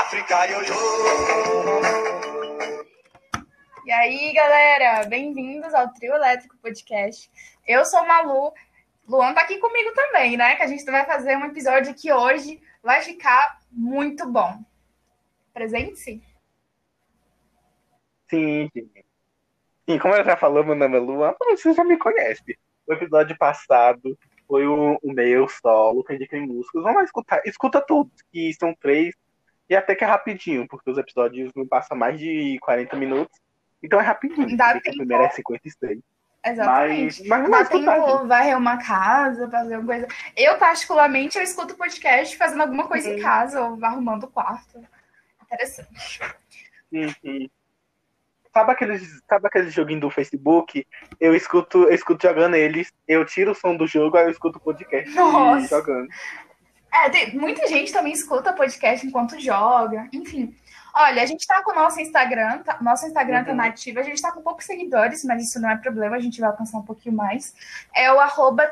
África Yoyo. E aí, galera, bem-vindos ao Trio Elétrico Podcast. Eu sou Malu, Luan tá aqui comigo também, né? Que a gente vai fazer um episódio que hoje vai ficar muito bom. Presente-se? Sim, sim. como ela já falou, meu nome é Luan, você já me conhece. O episódio passado foi o, o meu solo, que indica em músicas. Vamos lá escutar. Escuta todos, que são três, e até que é rapidinho, porque os episódios não passam mais de 40 minutos. Então é rapidinho. Dá tempo. O primeiro é 56. Exatamente. Mas, mas Dá tempo varrer uma casa, fazer alguma coisa. Eu, particularmente, eu escuto podcast fazendo alguma coisa uhum. em casa, ou arrumando o quarto. Interessante. Uhum. Sabe aqueles, sabe aqueles joguinhos do Facebook? Eu escuto, eu escuto jogando eles, eu tiro o som do jogo, aí eu escuto o podcast Nossa. jogando. É, tem, muita gente também escuta podcast enquanto joga, enfim. Olha, a gente está com o nosso Instagram, tá, nosso Instagram está uhum. nativo, a gente está com poucos seguidores, mas isso não é problema, a gente vai alcançar um pouquinho mais. É o arroba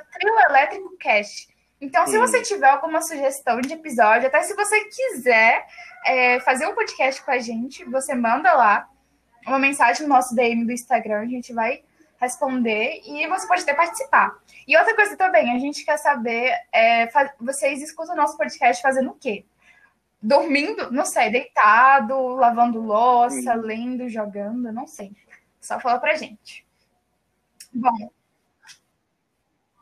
Então, se você tiver alguma sugestão de episódio, até se você quiser é, fazer um podcast com a gente, você manda lá uma mensagem no nosso DM do Instagram, a gente vai responder e você pode até participar. E outra coisa também, a gente quer saber, é, vocês escutam o nosso podcast fazendo o quê? Dormindo, não sei, deitado, lavando louça, Sim. lendo, jogando, não sei. Só fala pra gente. Bom.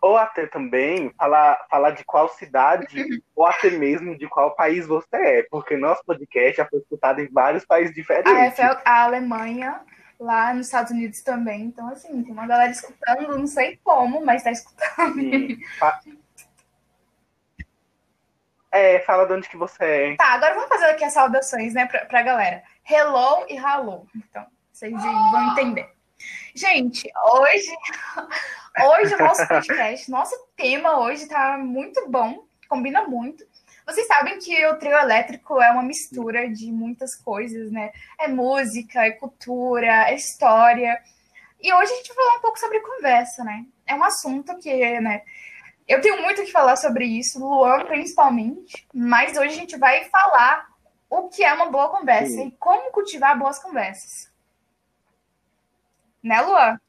Ou até também falar, falar de qual cidade, ou até mesmo de qual país você é, porque nosso podcast já foi escutado em vários países diferentes. A, a Alemanha, lá nos Estados Unidos também. Então, assim, tem uma galera escutando, não sei como, mas tá escutando. É, fala de onde que você é. Tá, agora vamos fazer aqui as saudações, né, pra, pra galera. Hello e hello. Então, vocês vão entender. Gente, hoje, hoje o nosso podcast, nosso tema hoje tá muito bom, combina muito. Vocês sabem que o trio elétrico é uma mistura de muitas coisas, né? É música, é cultura, é história. E hoje a gente vai falar um pouco sobre conversa, né? É um assunto que, né? Eu tenho muito que falar sobre isso, Luan principalmente, mas hoje a gente vai falar o que é uma boa conversa Sim. e como cultivar boas conversas. Né, Luan?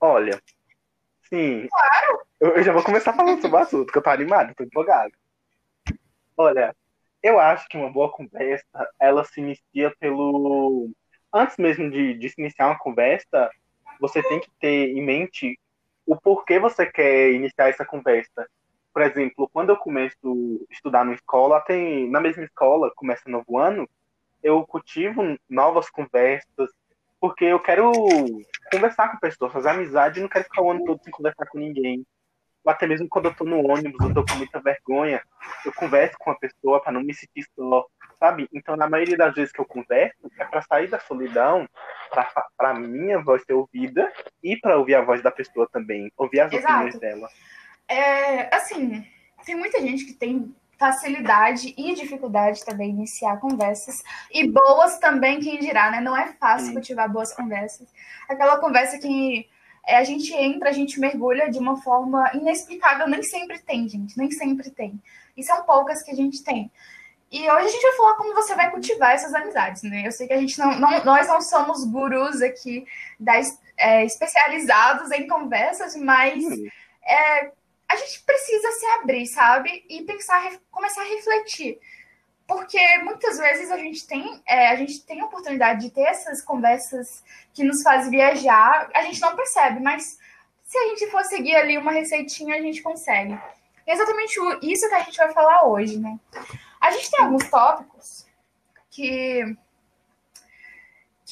Olha, sim. Claro. Eu, já vou começar falando sobre o assunto, que eu tô animado, tô empolgado. Olha, eu acho que uma boa conversa, ela se inicia pelo. Antes mesmo de, de se iniciar uma conversa, você tem que ter em mente o porquê você quer iniciar essa conversa. Por exemplo, quando eu começo a estudar na escola, tem na mesma escola, começa novo ano, eu cultivo novas conversas, porque eu quero conversar com pessoas, fazer amizade, não quero ficar o ano todo sem conversar com ninguém ou até mesmo quando eu tô no ônibus, eu tô com muita vergonha, eu converso com a pessoa para não me sentir só, sabe? Então, na maioria das vezes que eu converso, é para sair da solidão, para minha voz ser ouvida e para ouvir a voz da pessoa também, ouvir as Exato. opiniões dela. É, assim, tem muita gente que tem facilidade e dificuldade também iniciar conversas e boas também quem dirá, né? Não é fácil Sim. cultivar boas conversas. Aquela conversa que é, a gente entra, a gente mergulha de uma forma inexplicável. Nem sempre tem, gente, nem sempre tem. E são poucas que a gente tem. E hoje a gente vai falar como você vai cultivar essas amizades, né? Eu sei que a gente não, não nós não somos gurus aqui das, é, especializados em conversas, mas hum. é, a gente precisa se abrir, sabe? E pensar, começar a refletir porque muitas vezes a gente tem é, a gente tem a oportunidade de ter essas conversas que nos fazem viajar, a gente não percebe, mas se a gente for seguir ali uma receitinha, a gente consegue. É exatamente isso que a gente vai falar hoje, né? A gente tem alguns tópicos que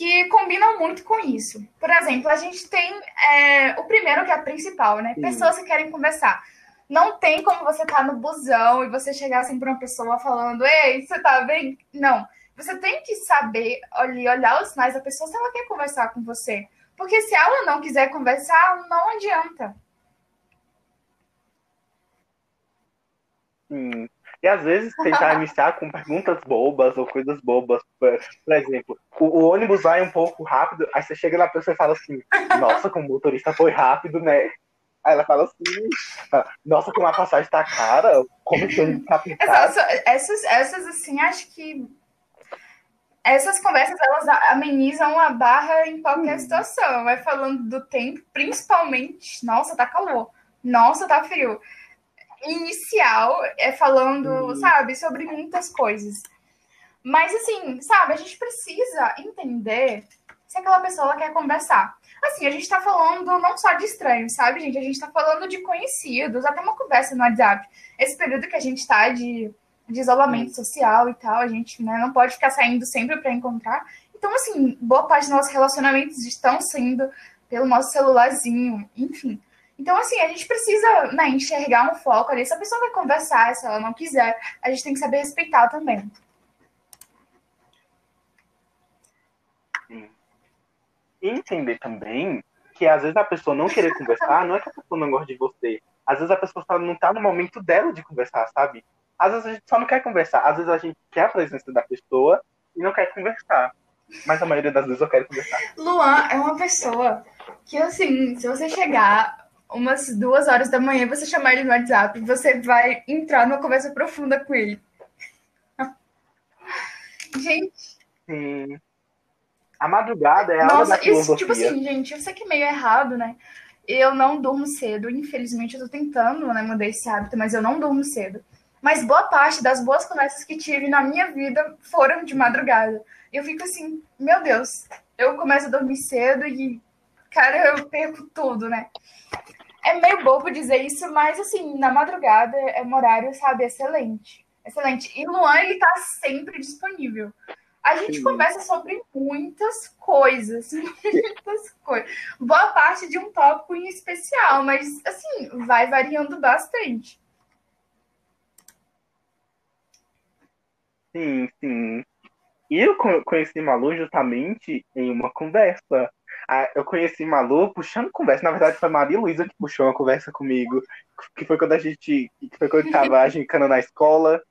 que combinam muito com isso. Por exemplo, a gente tem é, o primeiro que é a principal, né? Pessoas que querem conversar. Não tem como você estar tá no busão e você chegar assim para uma pessoa falando: Ei, você tá bem? Não. Você tem que saber ali, olhar os sinais da pessoa se ela quer conversar com você. Porque se ela não quiser conversar, não adianta. Sim. E às vezes tentar iniciar com perguntas bobas ou coisas bobas. Por, exemplo, o, o, ônibus vai um pouco rápido, aí você chega na pessoa e fala assim, nossa, como o motorista foi rápido, né? Aí ela fala assim, nossa, como a passagem tá cara, como que eu essas, essas, assim, acho que essas conversas elas amenizam a barra em qualquer hum. situação. Vai falando do tempo, principalmente, nossa, tá calor, nossa, tá frio. Inicial é falando, hum. sabe, sobre muitas coisas. Mas assim, sabe, a gente precisa entender se aquela pessoa quer conversar. Assim, a gente tá falando não só de estranhos, sabe, gente? A gente tá falando de conhecidos, até uma conversa no WhatsApp. Esse período que a gente tá de de isolamento social e tal, a gente né, não pode ficar saindo sempre para encontrar. Então, assim, boa parte dos nossos relacionamentos estão sendo pelo nosso celularzinho, enfim. Então, assim, a gente precisa né, enxergar um foco ali. Se a pessoa vai conversar, se ela não quiser, a gente tem que saber respeitar também. Sim. E entender também que às vezes a pessoa não querer conversar, não é que a pessoa não gosta de você. Às vezes a pessoa não está no momento dela de conversar, sabe? Às vezes a gente só não quer conversar. Às vezes a gente quer a presença da pessoa e não quer conversar. Mas a maioria das vezes eu quero conversar. Luan é uma pessoa que, assim, se você chegar umas duas horas da manhã você chamar ele no WhatsApp, você vai entrar numa conversa profunda com ele. gente. Sim. A madrugada é a Nossa, hora da isso, tipo assim, gente, eu sei que é meio errado, né? Eu não durmo cedo. Infelizmente, eu tô tentando, né, mudar esse hábito, mas eu não durmo cedo. Mas boa parte das boas conversas que tive na minha vida foram de madrugada. Eu fico assim, meu Deus, eu começo a dormir cedo e, cara, eu perco tudo, né? É meio bobo dizer isso, mas assim, na madrugada é um horário, sabe, excelente. Excelente. E Luan, ele tá sempre disponível. A gente Sim. conversa sobre muitas coisas, muitas coisas. Boa parte de um tópico em especial, mas assim, vai variando bastante. Sim, sim. E eu conheci Malu justamente em uma conversa. Eu conheci Malu puxando conversa. Na verdade, foi Maria Luísa que puxou uma conversa comigo. Que foi quando a gente. Que foi quando tava agincando na escola.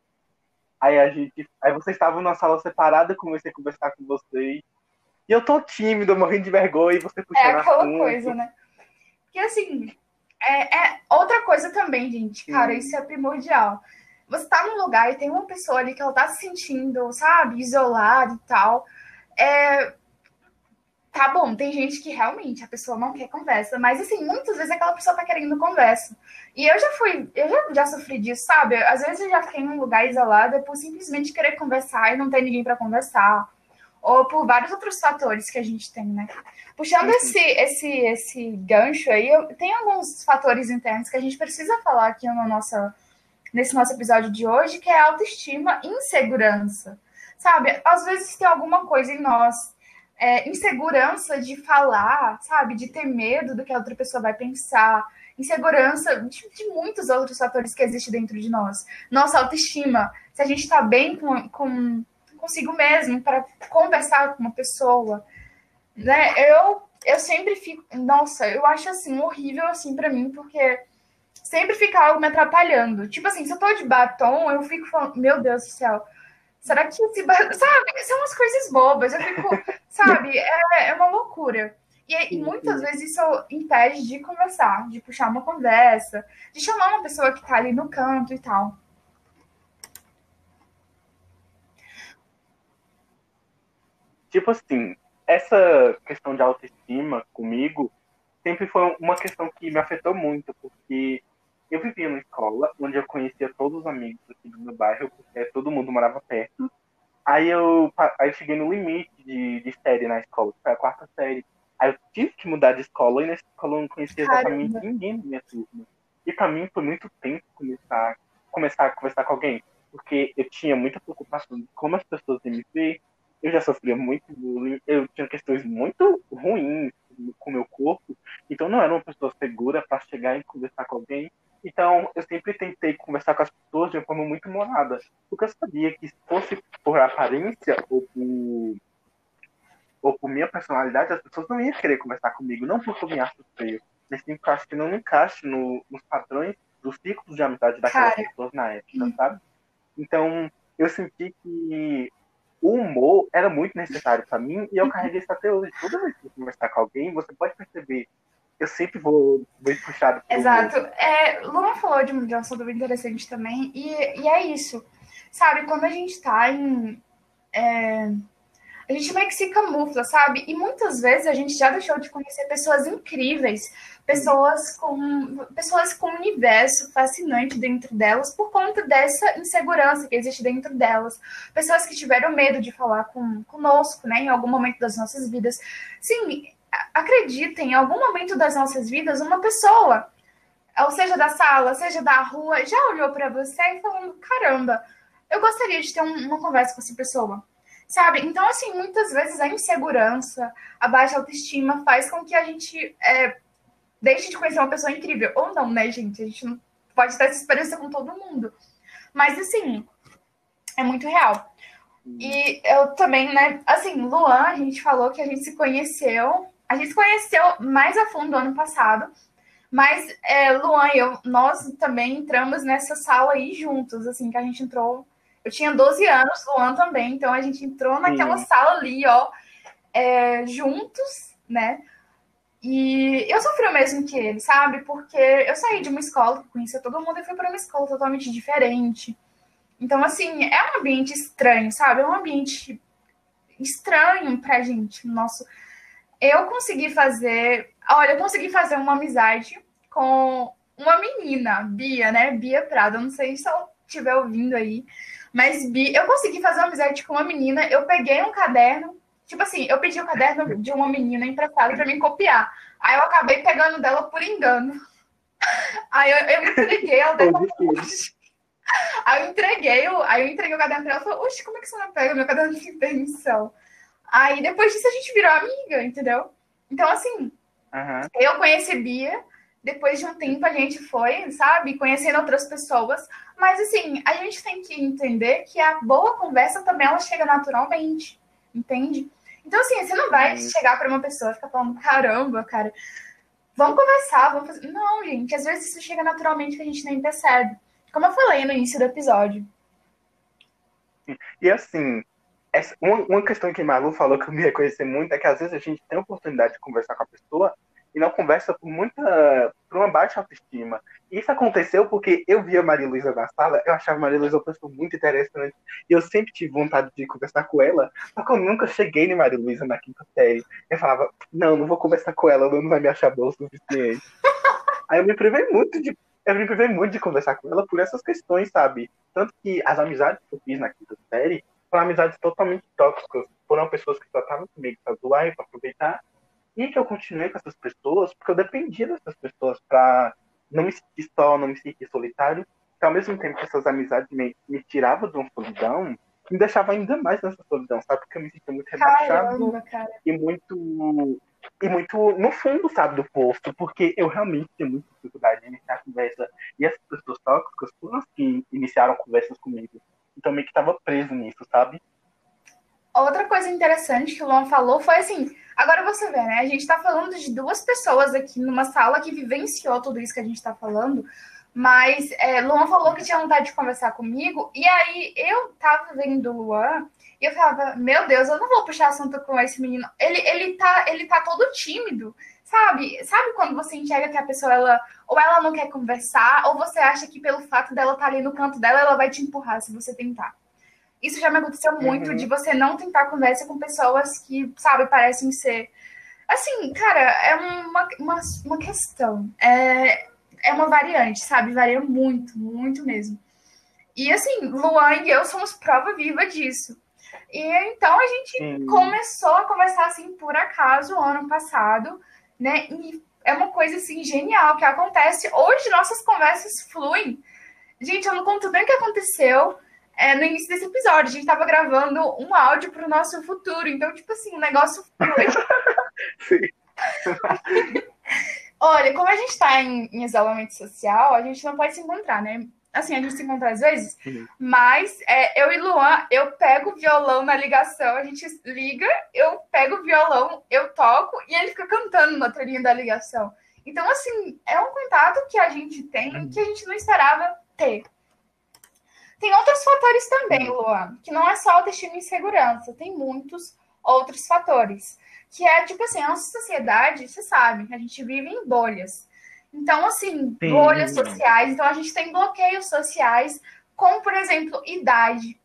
Aí a gente. Aí vocês estavam numa sala separada, comecei a conversar com vocês. E eu tô tímido, morrendo de vergonha, e você puxando É aquela assunto. coisa, né? Que assim. É, é outra coisa também, gente. Cara, isso é primordial você tá num lugar e tem uma pessoa ali que ela tá se sentindo, sabe, isolada e tal. É, tá bom, tem gente que realmente a pessoa não quer conversa, mas assim, muitas vezes aquela pessoa tá querendo conversa. E eu já fui, eu já, já sofri disso, sabe? Às vezes eu já fiquei num lugar isolado por simplesmente querer conversar e não ter ninguém para conversar. Ou por vários outros fatores que a gente tem, né? Puxando uhum. esse, esse, esse gancho aí, eu, tem alguns fatores internos que a gente precisa falar aqui na nossa nesse nosso episódio de hoje, que é autoestima e insegurança. Sabe, às vezes tem alguma coisa em nós, é, insegurança de falar, sabe, de ter medo do que a outra pessoa vai pensar, insegurança de, de muitos outros fatores que existem dentro de nós. Nossa autoestima, se a gente está bem com, com consigo mesmo para conversar com uma pessoa, né? Eu eu sempre fico, nossa, eu acho assim horrível assim para mim, porque sempre fica algo me atrapalhando. Tipo assim, se eu tô de batom, eu fico falando, meu Deus do céu, será que esse batom. Sabe? São umas coisas bobas. Eu fico, sabe? É, é uma loucura. E, e, muitas vezes isso impede de conversar, de puxar uma conversa, de chamar uma pessoa que tá ali no canto e tal. Tipo assim, essa questão de autoestima comigo sempre foi uma questão que me afetou muito, porque eu vivia numa escola onde eu conhecia todos os amigos aqui do meu bairro, porque todo mundo morava perto. Aí eu, aí eu cheguei no limite de, de série na escola, que foi a quarta série. Aí eu tive que mudar de escola e nessa escola eu não conhecia exatamente Caramba. ninguém da minha turma. E para mim foi muito tempo começar, começar a conversar com alguém, porque eu tinha muita preocupação de como as pessoas iam me ver. Eu já sofria muito bullying, eu tinha questões muito ruins com o meu corpo, então não era uma pessoa segura para chegar e conversar com alguém. Então, eu sempre tentei conversar com as pessoas de uma forma muito morada, porque eu sabia que se fosse por aparência ou por, ou por minha personalidade, as pessoas não iam querer conversar comigo, não porque eu me acho feio, mas sim porque eu acho que não me encaixe no, nos padrões dos ciclos de amizade daquelas Cara. pessoas na época, hum. sabe? Então, eu senti que o humor era muito necessário para mim e eu uhum. carreguei isso até hoje. Toda vez que você conversar com alguém, você pode perceber eu sempre vou muito puxado. Exato. É, Luan falou de, de um assunto bem interessante também, e, e é isso. Sabe, quando a gente tá em. É, a gente meio que se camufla, sabe? E muitas vezes a gente já deixou de conhecer pessoas incríveis, pessoas com pessoas com um universo fascinante dentro delas por conta dessa insegurança que existe dentro delas. Pessoas que tiveram medo de falar com, conosco, né, em algum momento das nossas vidas. Sim, acreditem, em algum momento das nossas vidas, uma pessoa, ou seja da sala, seja da rua, já olhou para você e falando: caramba, eu gostaria de ter um, uma conversa com essa pessoa. Sabe? Então, assim, muitas vezes a insegurança, a baixa autoestima faz com que a gente é, deixe de conhecer uma pessoa incrível. Ou não, né, gente? A gente não pode ter essa experiência com todo mundo. Mas, assim, é muito real. E eu também, né? Assim, Luan, a gente falou que a gente se conheceu. A gente se conheceu mais a fundo ano passado. Mas é, Luan e eu, nós também entramos nessa sala aí juntos, assim, que a gente entrou eu tinha 12 anos, Luan também, então a gente entrou naquela Sim. sala ali, ó, é, juntos, né? E eu sofri o mesmo que ele, sabe? Porque eu saí de uma escola que conhecia todo mundo e fui para uma escola totalmente diferente. Então, assim, é um ambiente estranho, sabe? É um ambiente estranho pra gente. Nosso. Eu consegui fazer. Olha, eu consegui fazer uma amizade com uma menina, Bia, né? Bia Prada. Eu não sei se ela estiver ouvindo aí. Mas Bi, eu consegui fazer uma amizade com uma menina, eu peguei um caderno, tipo assim, eu pedi o um caderno de uma menina emprestado para mim copiar. Aí eu acabei pegando dela por engano. Aí eu, eu entreguei ela depois. Aí eu entreguei, aí eu entreguei o caderno pra ela e falei, oxe, como é que você não pega meu caderno de permissão? Aí depois disso a gente virou amiga, entendeu? Então, assim, uhum. eu conheci Bia, depois de um tempo a gente foi, sabe, conhecendo outras pessoas. Mas assim, a gente tem que entender que a boa conversa também ela chega naturalmente, entende? Então, assim, você não vai chegar para uma pessoa e ficar falando, caramba, cara, vamos conversar, vamos fazer. Não, gente, às vezes isso chega naturalmente que a gente nem percebe. Como eu falei no início do episódio. E assim, essa, uma, uma questão que Malu falou que eu me reconheci muito é que às vezes a gente tem a oportunidade de conversar com a pessoa e não conversa por muita por uma baixa autoestima. Isso aconteceu porque eu via Maria Luísa na sala, eu achava Maria Luísa uma pessoa muito interessante, e eu sempre tive vontade de conversar com ela, só que eu nunca cheguei em Maria Luísa na quinta série. Eu falava, não, não vou conversar com ela, ela não vai me achar boa o suficiente. Aí eu me privei muito de eu me privei muito de conversar com ela por essas questões, sabe? Tanto que as amizades que eu fiz na quinta série foram amizades totalmente tóxicas. Foram pessoas que só estavam comigo pra zoar e pra aproveitar. E que eu continuei com essas pessoas porque eu dependia dessas pessoas para não me sentir só, não me sentir solitário. Que ao mesmo tempo que essas amizades me, me tiravam de uma solidão, me deixava ainda mais nessa solidão, sabe? Porque eu me sentia muito rebaixado Caramba, e muito e muito no fundo, sabe, do posto, porque eu realmente tinha muita dificuldade de iniciar a conversa. E essas pessoas tóxicas foram as que iniciaram conversas comigo. Então meio que estava preso nisso, sabe? Outra coisa interessante que o Luan falou foi assim: agora você vê, né? A gente está falando de duas pessoas aqui numa sala que vivenciou tudo isso que a gente está falando, mas é, Luan falou que tinha vontade de conversar comigo, e aí eu tava vendo o Luan e eu falava: Meu Deus, eu não vou puxar assunto com esse menino. Ele, ele, tá, ele tá todo tímido, sabe? Sabe quando você enxerga que a pessoa, ela, ou ela não quer conversar, ou você acha que pelo fato dela estar tá ali no canto dela, ela vai te empurrar se você tentar. Isso já me aconteceu muito, uhum. de você não tentar conversa com pessoas que, sabe, parecem ser. Assim, cara, é uma, uma, uma questão. É, é uma variante, sabe? Varia muito, muito mesmo. E assim, Luan e eu somos prova viva disso. E então a gente uhum. começou a conversar assim por acaso ano passado, né? E é uma coisa assim genial que acontece. Hoje nossas conversas fluem. Gente, eu não conto bem o que aconteceu é, no início desse episódio. A gente estava gravando um áudio para o nosso futuro. Então, tipo assim, o negócio. Sim. Olha, como a gente está em, em, isolamento social, a gente não pode se encontrar, né? Assim, a gente se encontra às vezes, uhum. mas é, eu e Luan, eu pego o violão na ligação, a gente liga, eu pego o violão, eu toco e ele fica cantando na telinha da ligação. Então, assim, é um contato que a gente tem uhum. que a gente não esperava ter. Tem outros fatores também, Luan, que não é só autoestima e insegurança, tem muitos outros fatores. Que é, tipo assim, a nossa sociedade, você sabe, a gente vive em bolhas. Então, assim, Sim. bolhas sociais. Então, a gente tem bloqueios sociais, como, por exemplo, idade.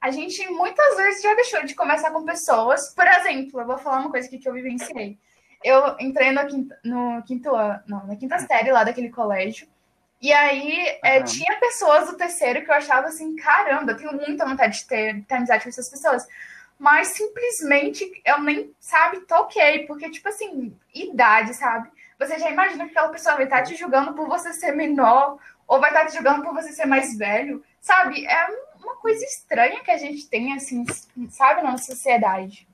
A gente muitas vezes já deixou de conversar com pessoas. Por exemplo, eu vou falar uma coisa aqui que eu vivenciei. Eu entrei no quinto, no quinto ano, não, na quinta série lá daquele colégio. E aí uhum. é, tinha pessoas do terceiro que eu achava assim, caramba, eu tenho muita vontade de ter, ter amizade com essas pessoas. Mas simplesmente eu nem, sabe, toquei, porque, tipo assim, idade, sabe? Você já imagina que aquela pessoa vai estar te julgando por você ser menor, ou vai estar te julgando por você ser mais velho, sabe? É uma coisa estranha que a gente tem, assim, sabe, na sociedade.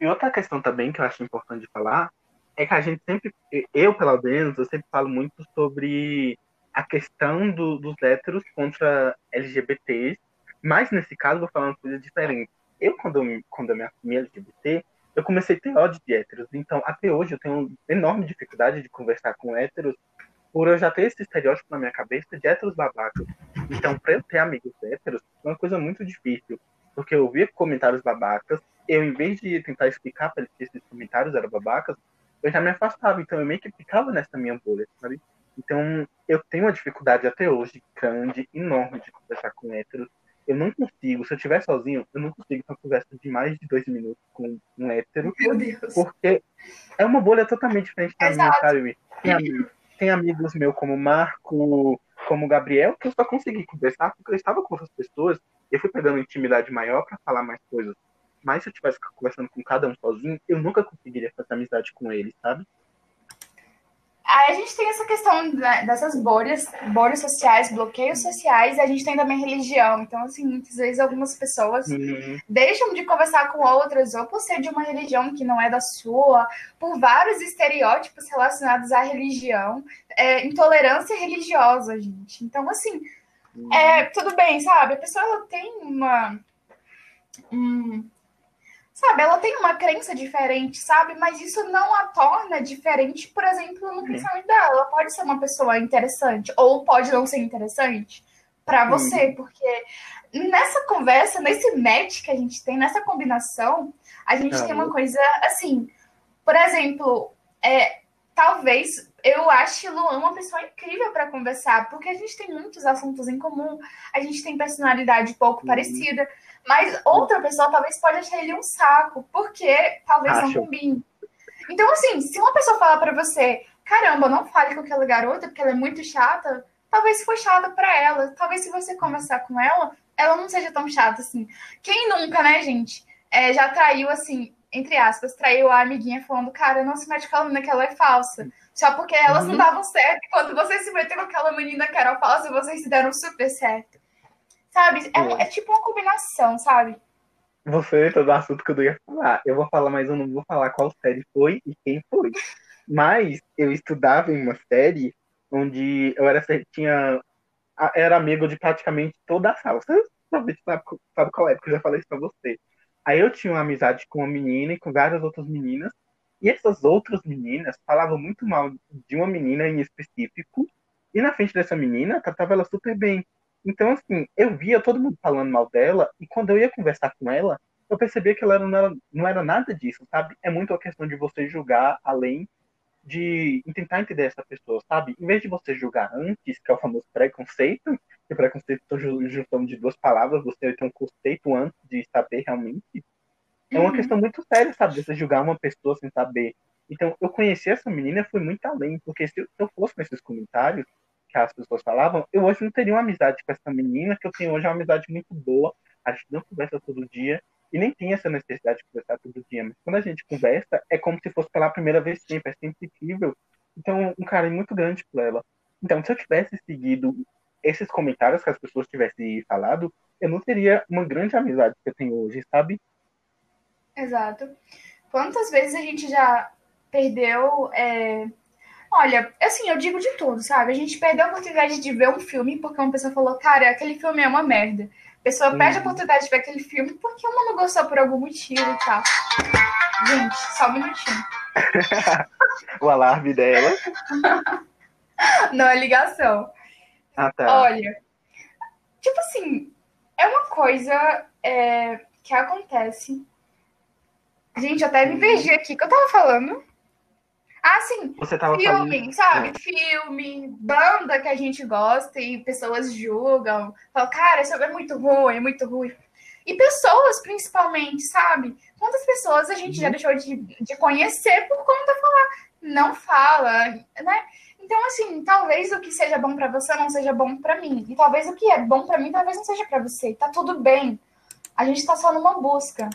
E outra questão também que eu acho importante falar é que a gente sempre, eu pelo menos, eu sempre falo muito sobre a questão do, dos héteros contra LGBTs, mas nesse caso vou falar uma coisa diferente. Eu, quando eu, quando eu me assumi LGBT, eu comecei a ter ódio de héteros, então até hoje eu tenho enorme dificuldade de conversar com héteros, por eu já ter esse estereótipo na minha cabeça de héteros babacas. Então, para eu ter amigos héteros, é uma coisa muito difícil, porque eu via comentários babacas, eu, em vez de tentar explicar para eles que esses comentários eram babacas, eu já me afastava, então eu meio que ficava nessa minha bolha, sabe? Então, eu tenho uma dificuldade até hoje grande, enorme, de conversar com héteros. Eu não consigo, se eu estiver sozinho, eu não consigo ter uma conversa de mais de dois minutos com um hétero. Meu Deus. Porque é uma bolha totalmente diferente da minha, sabe? Tem amigos, tem amigos meus como Marco, como Gabriel, que eu só consegui conversar porque eu estava com outras pessoas. Eu fui pegando intimidade maior para falar mais coisas mas se eu tivesse conversando com cada um sozinho, eu nunca conseguiria fazer amizade com eles, sabe? Aí a gente tem essa questão dessas bolhas, bolhas sociais, bloqueios sociais, e a gente tem também religião. Então, assim, muitas vezes algumas pessoas uhum. deixam de conversar com outras, ou por ser de uma religião que não é da sua, por vários estereótipos relacionados à religião, é, intolerância religiosa, gente. Então, assim, uhum. é, tudo bem, sabe? A pessoa tem uma. Um, Sabe, ela tem uma crença diferente, sabe? Mas isso não a torna diferente, por exemplo, no pensamento dela. Ela pode ser uma pessoa interessante, ou pode não ser interessante para você, porque nessa conversa, nesse match que a gente tem, nessa combinação, a gente tem uma coisa assim. Por exemplo, é, talvez eu ache Luan uma pessoa incrível para conversar, porque a gente tem muitos assuntos em comum, a gente tem personalidade pouco uhum. parecida. Mas outra pessoa talvez pode achar ele um saco, porque talvez Acho. não combine. Então, assim, se uma pessoa falar para você, caramba, não fale com aquela garota porque ela é muito chata, talvez foi chata para ela. Talvez se você conversar com ela, ela não seja tão chata assim. Quem nunca, né, gente? É, já traiu, assim, entre aspas, traiu a amiguinha falando, cara, não se mete com aquela menina que ela é falsa. Só porque elas uhum. não davam certo. Quando você se meteu com aquela menina que era falsa, vocês se deram super certo. Sabe? É, é tipo uma combinação, sabe? Você no assunto que eu ia falar. Eu vou falar, mas eu não vou falar qual série foi e quem foi. Mas eu estudava em uma série onde eu era tinha era amigo de praticamente toda a sala. Você sabe, sabe, sabe qual é, porque eu já falei isso pra você. Aí eu tinha uma amizade com uma menina e com várias outras meninas. E essas outras meninas falavam muito mal de uma menina em específico. E na frente dessa menina, tratava ela super bem. Então, assim, eu via todo mundo falando mal dela, e quando eu ia conversar com ela, eu percebia que ela não era, não era nada disso, sabe? É muito a questão de você julgar além de tentar entender essa pessoa, sabe? Em vez de você julgar antes, que é o famoso preconceito, que preconceito estou juntando de duas palavras, você tem um conceito antes de saber realmente. É uma uhum. questão muito séria, sabe? Você julgar uma pessoa sem saber. Então, eu conheci essa menina e fui muito além, porque se eu fosse nesses comentários, que as pessoas falavam, eu hoje não teria uma amizade com essa menina, que eu tenho hoje é uma amizade muito boa, a gente não conversa todo dia, e nem tem essa necessidade de conversar todo dia, mas quando a gente conversa, é como se fosse pela primeira vez sempre, é sensível. Então, um carinho muito grande por ela. Então, se eu tivesse seguido esses comentários que as pessoas tivessem falado, eu não teria uma grande amizade que eu tenho hoje, sabe? Exato. Quantas vezes a gente já perdeu é, Olha, assim, eu digo de tudo, sabe? A gente perdeu a oportunidade de ver um filme porque uma pessoa falou, cara, aquele filme é uma merda. A pessoa uhum. perde a oportunidade de ver aquele filme porque uma não gostou por algum motivo e tal. Gente, só um minutinho. o alarme dela. não, é ligação. Ah, tá. Olha, tipo assim, é uma coisa é, que acontece Gente, eu até me perdi aqui. que eu tava falando? Ah, sim. Você tava filme, falando... sabe? É. Filme, banda que a gente gosta e pessoas julgam. Falam, cara, isso é muito ruim, é muito ruim. E pessoas, principalmente, sabe? Quantas pessoas a gente já deixou de, de conhecer por conta de falar, não fala, né? Então, assim, talvez o que seja bom para você não seja bom para mim. E talvez o que é bom para mim talvez não seja para você. Tá tudo bem. A gente tá só numa busca.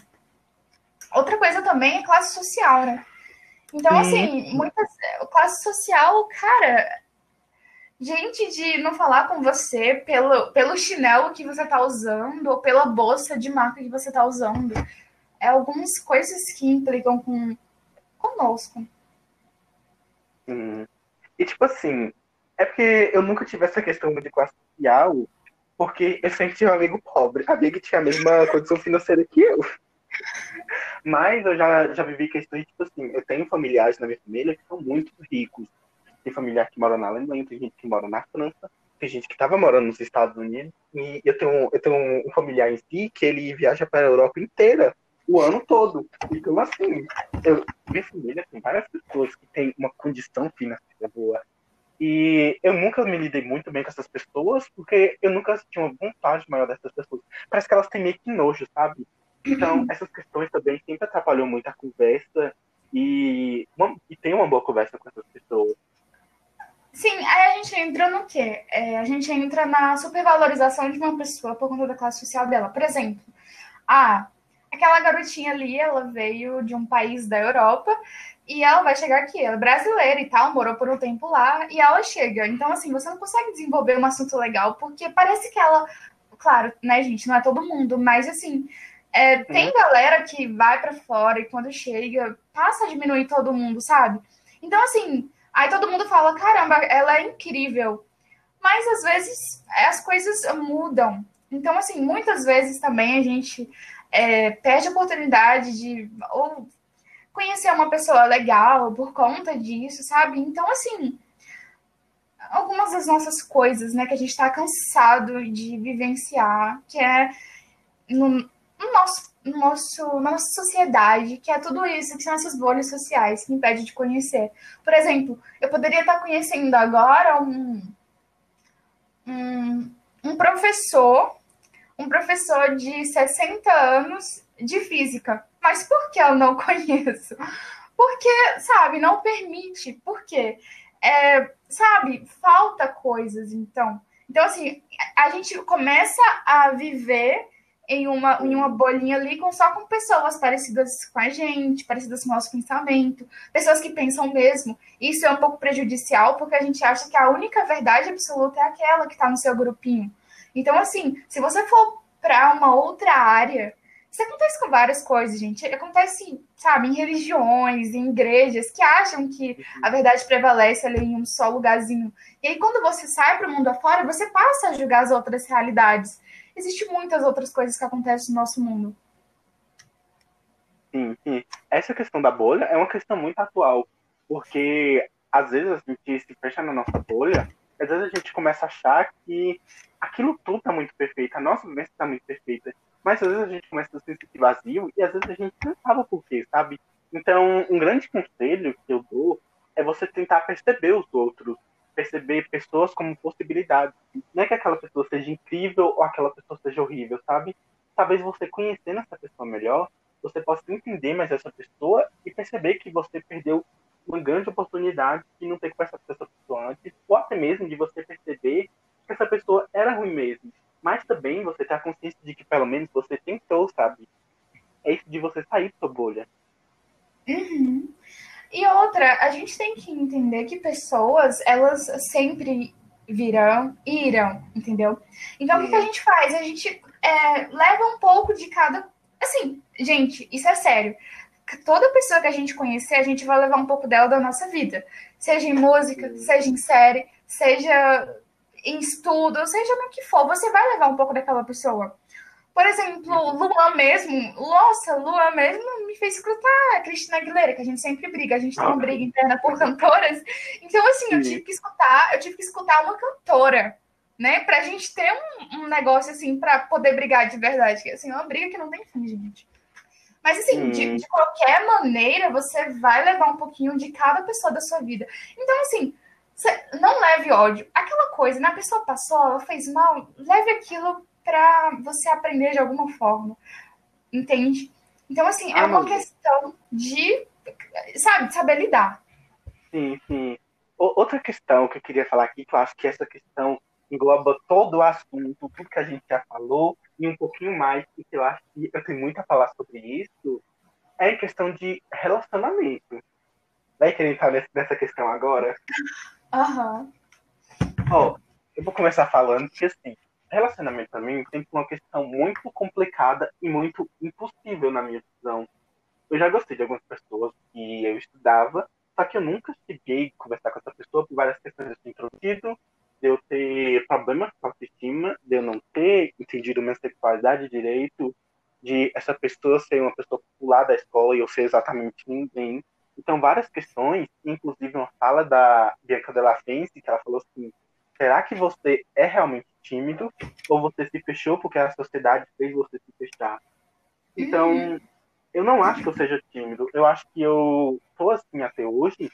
Outra coisa também é classe social, né? Então, assim, muitas. Classe social, cara. Gente de não falar com você pelo, pelo chinelo que você tá usando ou pela bolsa de marca que você tá usando. É algumas coisas que implicam com conosco. Hum. E tipo assim, é porque eu nunca tive essa questão de classe social, porque eu sempre tive um amigo pobre. Amigo que tinha a mesma condição financeira que eu. Mas eu já, já vivi questões, tipo assim, eu tenho familiares na minha família que são muito ricos. Tem familiar que mora na Alemanha, tem gente que mora na França, tem gente que estava morando nos Estados Unidos, e eu tenho, eu tenho um familiar em si que ele viaja para a Europa inteira o ano todo. Então, assim, eu, minha família tem várias pessoas que têm uma condição financeira boa. E eu nunca me lidei muito bem com essas pessoas, porque eu nunca tinha uma vontade maior dessas pessoas. Parece que elas têm meio que nojo, sabe? Então, essas questões também sempre atrapalham muito a conversa e, uma, e tem uma boa conversa com essas pessoas. Sim, aí a gente entra no quê? É, a gente entra na supervalorização de uma pessoa por conta da classe social dela. Por exemplo, ah, aquela garotinha ali, ela veio de um país da Europa e ela vai chegar aqui, ela é brasileira e tal, morou por um tempo lá e ela chega. Então, assim, você não consegue desenvolver um assunto legal porque parece que ela, claro, né, gente, não é todo mundo, mas assim, é, tem galera que vai para fora e quando chega passa a diminuir todo mundo, sabe? Então, assim, aí todo mundo fala: caramba, ela é incrível. Mas às vezes as coisas mudam. Então, assim, muitas vezes também a gente é, perde a oportunidade de ou conhecer uma pessoa legal por conta disso, sabe? Então, assim, algumas das nossas coisas, né, que a gente está cansado de vivenciar, que é no, no nosso, no nosso, nossa sociedade, que é tudo isso, que são essas bolhas sociais que impede de conhecer. Por exemplo, eu poderia estar conhecendo agora um, um, um professor, um professor de 60 anos de física. Mas por que eu não conheço? Porque, sabe, não permite. Por quê? É, sabe, falta coisas, então. Então, assim, a gente começa a viver em uma, em uma bolinha ali com, só com pessoas parecidas com a gente, parecidas com o nosso pensamento, pessoas que pensam mesmo. Isso é um pouco prejudicial porque a gente acha que a única verdade absoluta é aquela que está no seu grupinho. Então, assim, se você for para uma outra área, isso acontece com várias coisas, gente. Acontece, sabe, em religiões, em igrejas que acham que a verdade prevalece ali em um só lugarzinho. E aí, quando você sai para o mundo afora, você passa a julgar as outras realidades existem muitas outras coisas que acontecem no nosso mundo. Sim, sim. Essa questão da bolha é uma questão muito atual, porque às vezes a gente se fecha na nossa bolha, às vezes a gente começa a achar que aquilo tudo está muito perfeito, a nossa vivência está muito perfeita, mas às vezes a gente começa a se sentir vazio e às vezes a gente não sabe por quê, sabe? Então, um grande conselho que eu dou é você tentar perceber os outros, perceber pessoas como possibilidades. Não é que aquela pessoa seja incrível ou aquela pessoa seja horrível, sabe? Talvez você conhecendo essa pessoa melhor, você possa entender mais essa pessoa e perceber que você perdeu uma grande oportunidade de não ter conversado com essa pessoa antes, ou até mesmo de você perceber que essa pessoa era ruim mesmo. Mas também você ter a consciência de que pelo menos você tentou, sabe? É isso de você sair da sua bolha. Uhum. E outra, a gente tem que entender que pessoas, elas sempre virão e irão, entendeu? Então, o que, que, a gente faz? A gente é, leva um pouco de cada. Assim, gente, isso é sério. Toda pessoa que a gente conhecer, a gente vai levar um pouco dela da nossa vida. Seja em música, seja em série, seja em estudo, seja no que for, você vai levar um pouco daquela pessoa. Por exemplo, Luan mesmo, nossa, Luan mesmo me fez escutar a Cristina Aguilera, que a gente sempre briga, a gente tem uma briga interna por cantoras. Então, assim, eu tive que escutar, eu tive que escutar uma cantora, né? Pra gente ter um, um negócio assim, pra poder brigar de verdade. Que assim, é uma briga que não tem fim, gente. Mas, assim, hum. de, de, qualquer maneira, você vai levar um pouquinho de cada pessoa da sua vida. Então, assim, não leve ódio. Aquela coisa, né? A pessoa passou, ela fez mal, leve aquilo para você aprender de alguma forma. Entende? Então, assim, é ah, uma questão de, sabe, saber lidar. Sim, sim. Outra questão que eu queria falar aqui, que eu acho que essa questão engloba todo o assunto, tudo que a gente já falou, e um pouquinho mais, e que eu acho que eu tenho muito a falar sobre isso, é em questão de relacionamento. Vai querer entrar nessa questão agora? Aham. Uhum. Ó, eu vou começar falando que, assim, relacionamento para mim tem uma questão muito complicada e muito impossível na minha visão. Eu já gostei de algumas pessoas que eu estudava, só que eu nunca cheguei a conversar com essa pessoa por várias questões assim, introduzido, de eu ter problemas com autoestima, de eu não ter entendido minha sexualidade direito, de essa pessoa ser uma pessoa popular da escola e eu ser exatamente ninguém. Então, várias questões, inclusive uma fala da Bianca Della Fence, que ela falou assim, será que você é realmente tímido ou você se fechou porque a sociedade fez você se fechar? Então, eu não acho que eu seja tímido. Eu acho que eu tô assim até hoje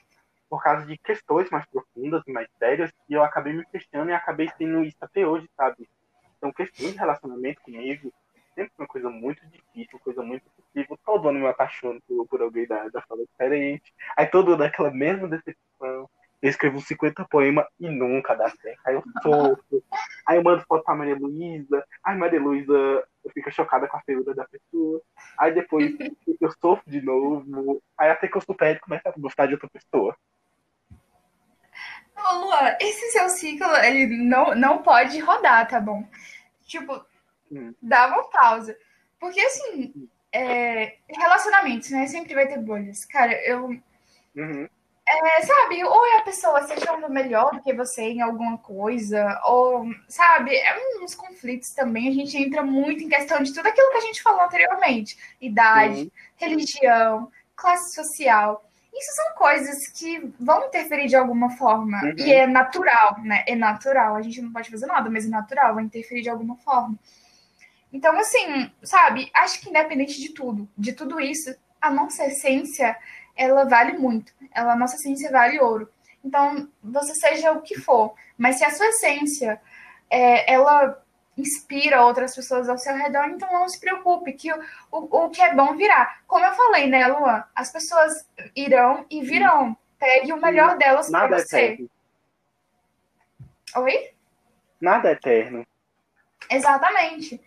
por causa de questões mais profundas e mais sérias e eu acabei me fechando e acabei sendo isso até hoje, sabe? Então, questões de relacionamento comigo sempre uma coisa muito difícil, coisa muito possível. Todo ano me apaixono por, por alguém da, da fala diferente. Aí todo ano aquela mesma decepção. Eu escrevo 50 poemas e nunca dá certo. Aí eu sofro. Aí eu mando foto pra Maria Luísa. Aí Maria Luísa fica chocada com a figura da pessoa. Aí depois eu sofro de novo. Aí até que eu supero e começo a gostar de outra pessoa. Ô, Luan, esse seu ciclo, ele não, não pode rodar, tá bom? Tipo, hum. dá uma pausa. Porque, assim, é, relacionamentos, né? Sempre vai ter bolhas. Cara, eu. Uhum. É, sabe, ou é a pessoa se achando melhor do que você em alguma coisa, ou, sabe, é uns conflitos também. A gente entra muito em questão de tudo aquilo que a gente falou anteriormente: idade, uhum. religião, classe social. Isso são coisas que vão interferir de alguma forma. Uhum. E é natural, né? É natural. A gente não pode fazer nada, mas é natural, vai interferir de alguma forma. Então, assim, sabe, acho que independente de tudo, de tudo isso, a nossa essência, ela vale muito. Ela, a nossa essência vale ouro. Então, você seja o que for, mas se a sua essência, é, ela inspira outras pessoas ao seu redor, então não se preocupe, que o, o, o que é bom virá. Como eu falei, né, Luan? As pessoas irão e virão. Pegue o melhor delas para é você. Eterno. Oi? Nada é eterno. Exatamente.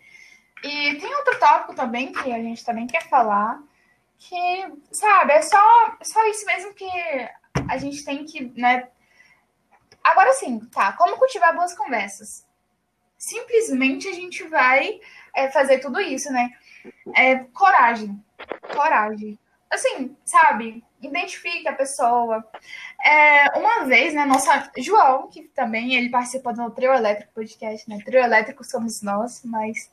E tem outro tópico também que a gente também quer falar, que, sabe, é só, só isso mesmo que a gente tem que, né? Agora sim, tá, como cultivar boas conversas? Simplesmente a gente vai é, fazer tudo isso, né? É, coragem, coragem. Assim, sabe, identifique a pessoa. É, uma vez, né, nossa João, que também ele participou do Trio Elétrico Podcast, né? Trio Elétrico somos nós, mas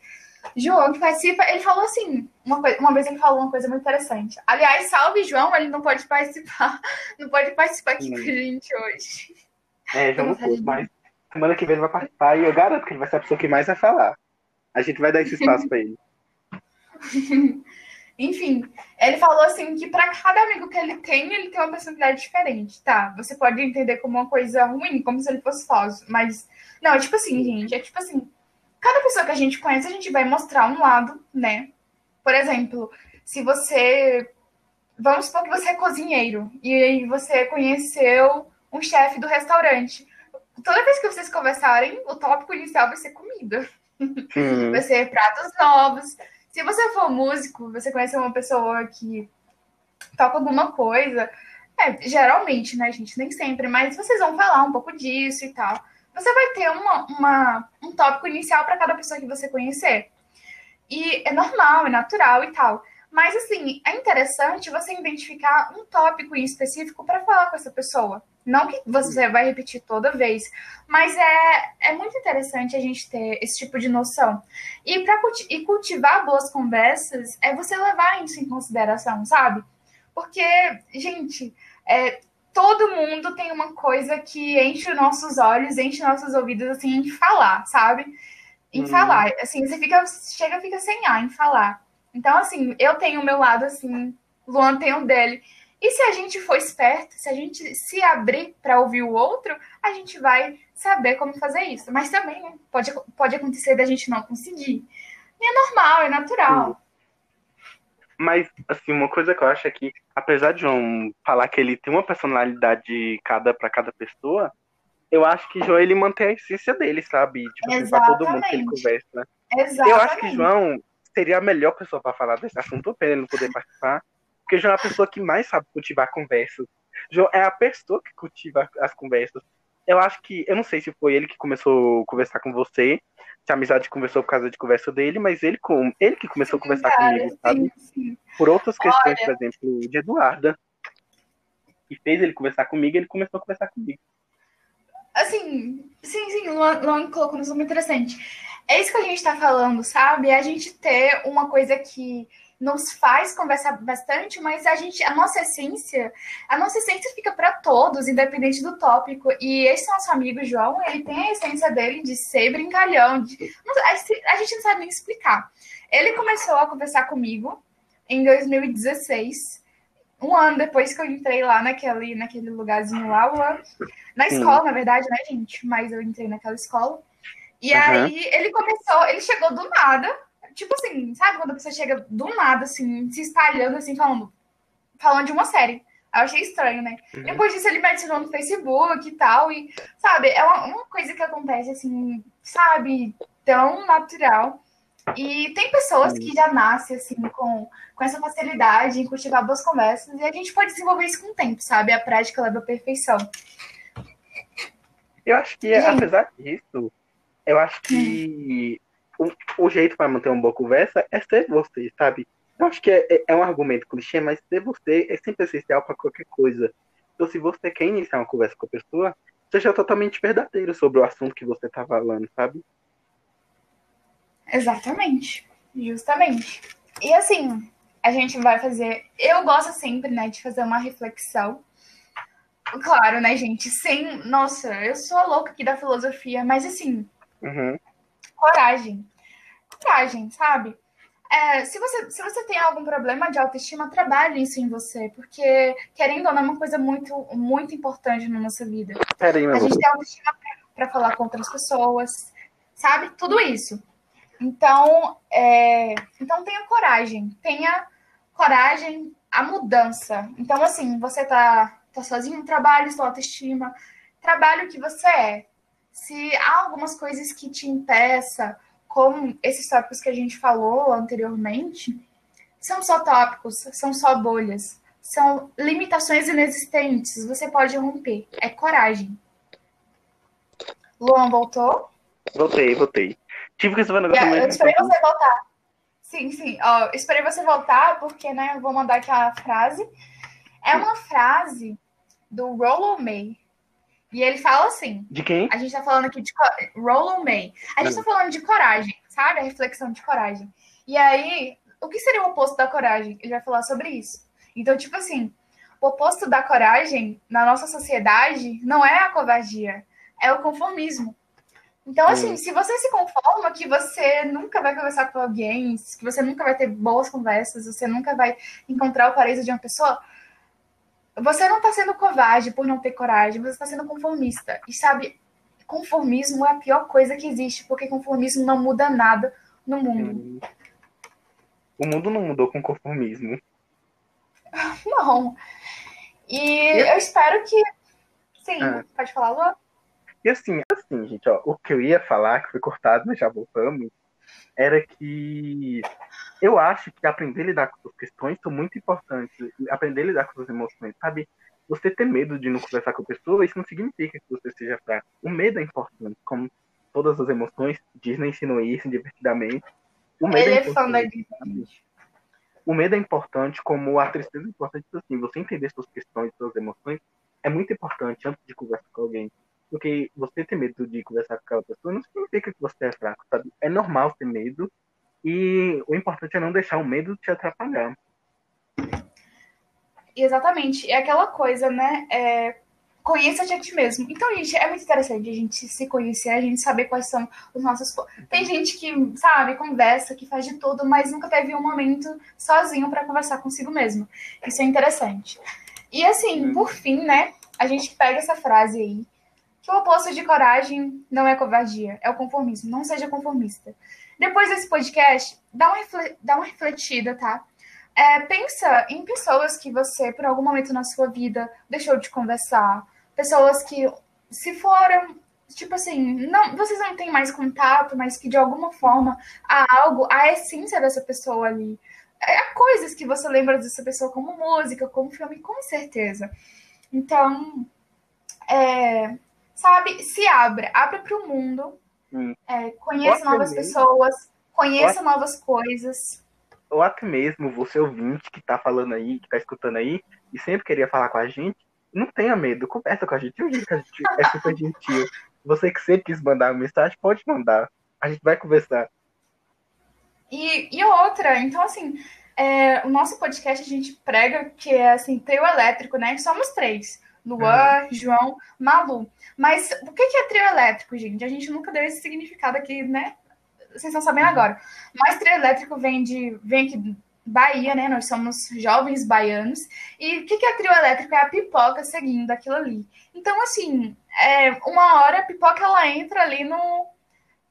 João, que participa, ele falou assim, uma, coisa, uma vez ele falou uma coisa muito interessante. Aliás, salve João, ele não pode participar, não pode participar aqui com a gente hoje. É, João não mas semana que vem ele vai participar e eu garanto que ele vai ser a pessoa que mais vai falar. A gente vai dar esse espaço para ele. Enfim, ele falou assim que para cada amigo que ele tem, ele tem uma personalidade diferente, tá? Você pode entender como uma coisa ruim, como se ele fosse falso, mas não, é tipo assim, gente, é tipo assim, cada pessoa que a gente conhece, a gente vai mostrar um lado, né? Por exemplo, se você. Vamos supor que você é cozinheiro e aí você conheceu um chefe do restaurante. Toda vez que vocês conversarem, o tópico inicial vai ser comida. Hum. Vai ser pratos novos. Se você for músico, você conhece uma pessoa que toca alguma coisa. É, geralmente, né, gente? Nem sempre, mas vocês vão falar um pouco disso e tal você vai ter uma, uma um tópico inicial para cada pessoa que você conhecer. E é normal, é natural e tal. Mas, assim, é interessante você identificar um tópico em específico para falar com essa pessoa. Não que você vai repetir toda vez, mas é, é muito interessante a gente ter esse tipo de noção. E para culti cultivar boas conversas, é você levar isso em consideração, sabe? Porque, gente, é, todo mundo tem uma coisa que enche os nossos olhos, enche nossos ouvidos, assim, em falar, sabe? Em uhum. falar. Assim, você fica, chega, fica sem ar em falar. Então, assim, eu tenho o meu lado, assim, Luan tem o dele. E se a gente for esperto, se a gente se abrir para ouvir o outro, a gente vai saber como fazer isso. Mas também pode, pode acontecer da gente não conseguir. E é normal, é natural. Mas, assim, uma coisa que eu acho é que, apesar de João falar que ele tem uma personalidade cada para cada pessoa, eu acho que João ele mantém a essência dele, sabe? Tipo, assim, pra todo mundo que ele conversa. Exatamente. Eu acho que João seria a melhor pessoa para falar desse assunto, pena ele não poder participar. Porque João é a pessoa que mais sabe cultivar conversas. João é a pessoa que cultiva as conversas. Eu acho que, eu não sei se foi ele que começou a conversar com você, se a amizade conversou por causa de conversa dele, mas ele, com, ele que começou a conversar cara, comigo, sabe? Sim, sim. Por outras questões, Olha... por exemplo, de Eduarda, que fez ele conversar comigo, ele começou a conversar comigo. Assim, sim, sim, Luan, Luan colocou um muito interessante. É isso que a gente tá falando, sabe? É a gente ter uma coisa que nos faz conversar bastante, mas a gente, a nossa essência, a nossa essência fica para todos, independente do tópico. E esse nosso amigo João, ele tem a essência dele de ser brincalhão. De, a gente não sabe nem explicar. Ele começou a conversar comigo em 2016, um ano depois que eu entrei lá naquele, naquele lugarzinho lá, na escola, na verdade, né, gente? Mas eu entrei naquela escola. E uhum. aí ele começou, ele chegou do nada tipo assim, sabe quando a pessoa chega do nada, assim, se espalhando, assim, falando, falando de uma série. Eu achei estranho, né? Uhum. Depois disso, ele me adicionou no Facebook e tal. E, sabe, é uma, uma, coisa que acontece, assim, sabe, tão natural. E tem pessoas que já nascem, assim, com, com essa facilidade em cultivar boas conversas. E a gente pode desenvolver isso com o tempo, sabe? A prática leva à perfeição. Eu acho que, apesar disso, eu acho que o, o jeito para manter uma boa conversa é ser você, sabe? Eu acho que é, é, é um argumento clichê, mas ser você é sempre essencial para qualquer coisa. Então, se você quer iniciar uma conversa com a pessoa, seja totalmente verdadeiro sobre o assunto que você está falando, sabe? Exatamente. Justamente. E assim, a gente vai fazer. Eu gosto sempre, né, de fazer uma reflexão. Claro, né, gente? Sem. Nossa, eu sou a louca aqui da filosofia, mas assim. Uhum coragem. Coragem, sabe? É, se, você, se você tem algum problema de autoestima, trabalhe isso em você, porque, querendo ou não, é uma coisa muito, muito importante na nossa vida. Peraí, a gente tem autoestima para falar com outras pessoas, sabe? Tudo isso. Então, é, então tenha coragem. Tenha coragem à mudança. Então, assim, você tá, tá sozinho, trabalhe sua autoestima, trabalhe o que você é se há algumas coisas que te impeça, como esses tópicos que a gente falou anteriormente, são só tópicos, são só bolhas, são limitações inexistentes, você pode romper. É coragem. Luan voltou? Voltei, voltei. Tive que resolver um negócio Eu esperei você voltar. Sim, sim. Ó, esperei você voltar, porque, né, eu vou mandar aqui a frase. É uma frase do Rollo May. E ele fala assim. De quem? A gente tá falando aqui de Roland May. A gente tá falando de coragem, sabe? A reflexão de coragem. E aí, o que seria o oposto da coragem? Ele vai falar sobre isso. Então, tipo assim, o oposto da coragem na nossa sociedade não é a covardia, é o conformismo. Então, assim, hum. se você se conforma que você nunca vai conversar com alguém, que você nunca vai ter boas conversas, você nunca vai encontrar o paraíso de uma pessoa, você não está sendo covarde por não ter coragem, você está sendo conformista. E sabe, conformismo é a pior coisa que existe, porque conformismo não muda nada no mundo. O mundo não mudou com conformismo. Não. E eu espero que. Sim, ah. pode falar, Lu? E assim, assim, gente, ó, o que eu ia falar, que foi cortado, mas já voltamos, era que eu acho que aprender a lidar com suas questões são muito importantes. Aprender a lidar com suas emoções, sabe? Você ter medo de não conversar com a pessoa, isso não significa que você seja fraco. O medo é importante, como todas as emoções. Disney ensinou isso divertidamente. O medo Ele é, é Disney. O medo é importante, como a tristeza é importante. Assim, você entender suas questões, suas emoções, é muito importante antes de conversar com alguém. Porque você ter medo de conversar com aquela pessoa não significa que você é fraco, sabe? É normal ter medo, e o importante é não deixar o medo te atrapalhar. Exatamente. É aquela coisa, né? É, conheça a gente mesmo. Então, gente, é muito interessante a gente se conhecer, a gente saber quais são os nossos. Tem gente que, sabe, conversa, que faz de tudo, mas nunca teve um momento sozinho para conversar consigo mesmo. Isso é interessante. E assim, por fim, né, a gente pega essa frase aí, o oposto de coragem não é covardia, é o conformismo. Não seja conformista. Depois desse podcast, dá uma, dá uma refletida, tá? É, pensa em pessoas que você, por algum momento na sua vida, deixou de conversar, pessoas que se foram, tipo assim, não, vocês não têm mais contato, mas que de alguma forma há algo, a essência dessa pessoa ali. É, há coisas que você lembra dessa pessoa como música, como filme, com certeza. Então, é, sabe, se abra, abra para o mundo, hum. é, conheça novas mesmo. pessoas, conheça novas coisas. Ou até mesmo você ouvinte que está falando aí, que está escutando aí, e sempre queria falar com a gente, não tenha medo, conversa com a gente. Eu digo que a gente é super gentil. Você que sempre quis mandar uma mensagem, pode mandar. A gente vai conversar. E, e outra, então assim, é, o nosso podcast a gente prega que é assim, trio elétrico, né? Somos três. Luan, uhum. João, Malu. Mas o que é trio elétrico, gente? A gente nunca deu esse significado aqui, né? Vocês estão sabendo uhum. agora. Mas trio elétrico vem de. vem aqui Bahia, né? Nós somos jovens baianos. E o que, que é trio elétrico? É a pipoca seguindo aquilo ali. Então, assim, é, uma hora a pipoca ela entra ali no.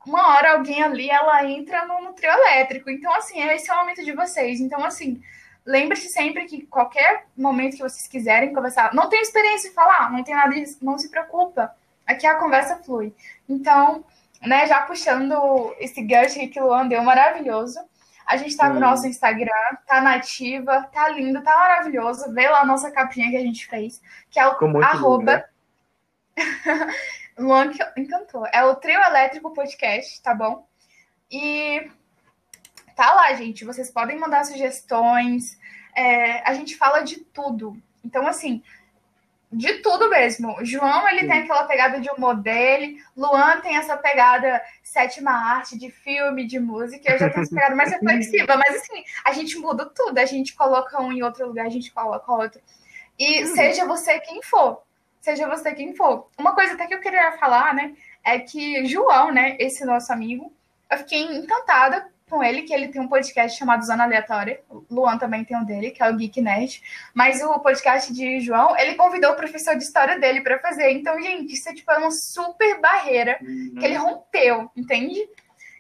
Uma hora alguém ali ela entra no, no trio elétrico. Então, assim, esse é o momento de vocês. Então, assim, lembre-se sempre que qualquer momento que vocês quiserem conversar, não tem experiência de falar, não tem nada disso, não se preocupa. Aqui a conversa flui. Então, né, já puxando esse gancho que o Luan deu maravilhoso. A gente tá no nosso Instagram, tá nativa, tá lindo, tá maravilhoso. Vê lá a nossa capinha que a gente fez, que é o arroba. Luan que encantou. É o Trio Elétrico Podcast, tá bom? E tá lá, gente. Vocês podem mandar sugestões. É, a gente fala de tudo. Então, assim, de tudo mesmo. João, ele Sim. tem aquela pegada de humor dele. Luan tem essa pegada sétima arte, de filme, de música. Eu já tenho essa pegada mais reflexiva. Mas, assim, a gente muda tudo. A gente coloca um em outro lugar, a gente coloca outro. E uhum. seja você quem for. Seja você quem for. Uma coisa até que eu queria falar, né? É que João, né? Esse nosso amigo, eu fiquei encantada com ele, que ele tem um podcast chamado Zona Aleatória. O Luan também tem um dele, que é o Geek Nerd. Mas o podcast de João, ele convidou o professor de história dele para fazer. Então, gente, isso é tipo uma super barreira uhum. que ele rompeu, entende?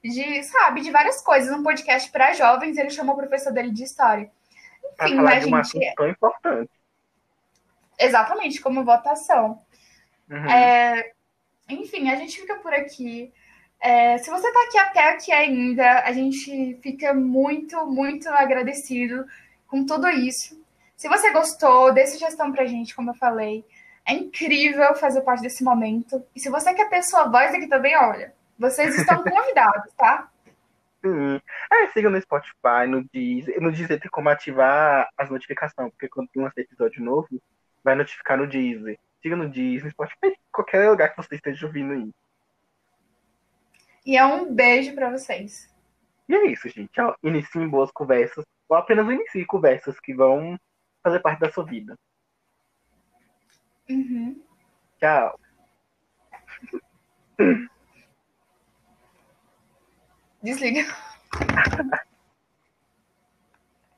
De, sabe, de várias coisas. Um podcast para jovens, ele chamou o professor dele de história. Enfim, falar né, de uma gente? tão importante. Exatamente, como votação. Uhum. É... Enfim, a gente fica por aqui. É, se você está aqui até aqui ainda, a gente fica muito, muito agradecido com tudo isso. Se você gostou, dê sugestão pra gente, como eu falei. É incrível fazer parte desse momento. E se você quer ter sua voz aqui também, olha, vocês estão convidados, tá? Sim. É, siga no Spotify, no Deezer. No Deezer tem como ativar as notificações, porque quando tem um episódio novo, vai notificar no Deezer. Siga no Deezer, no Spotify, qualquer lugar que você esteja ouvindo aí. E é um beijo para vocês. E é isso, gente. Iniciem boas conversas. Ou apenas inicie conversas que vão fazer parte da sua vida. Uhum. Tchau. Desliga.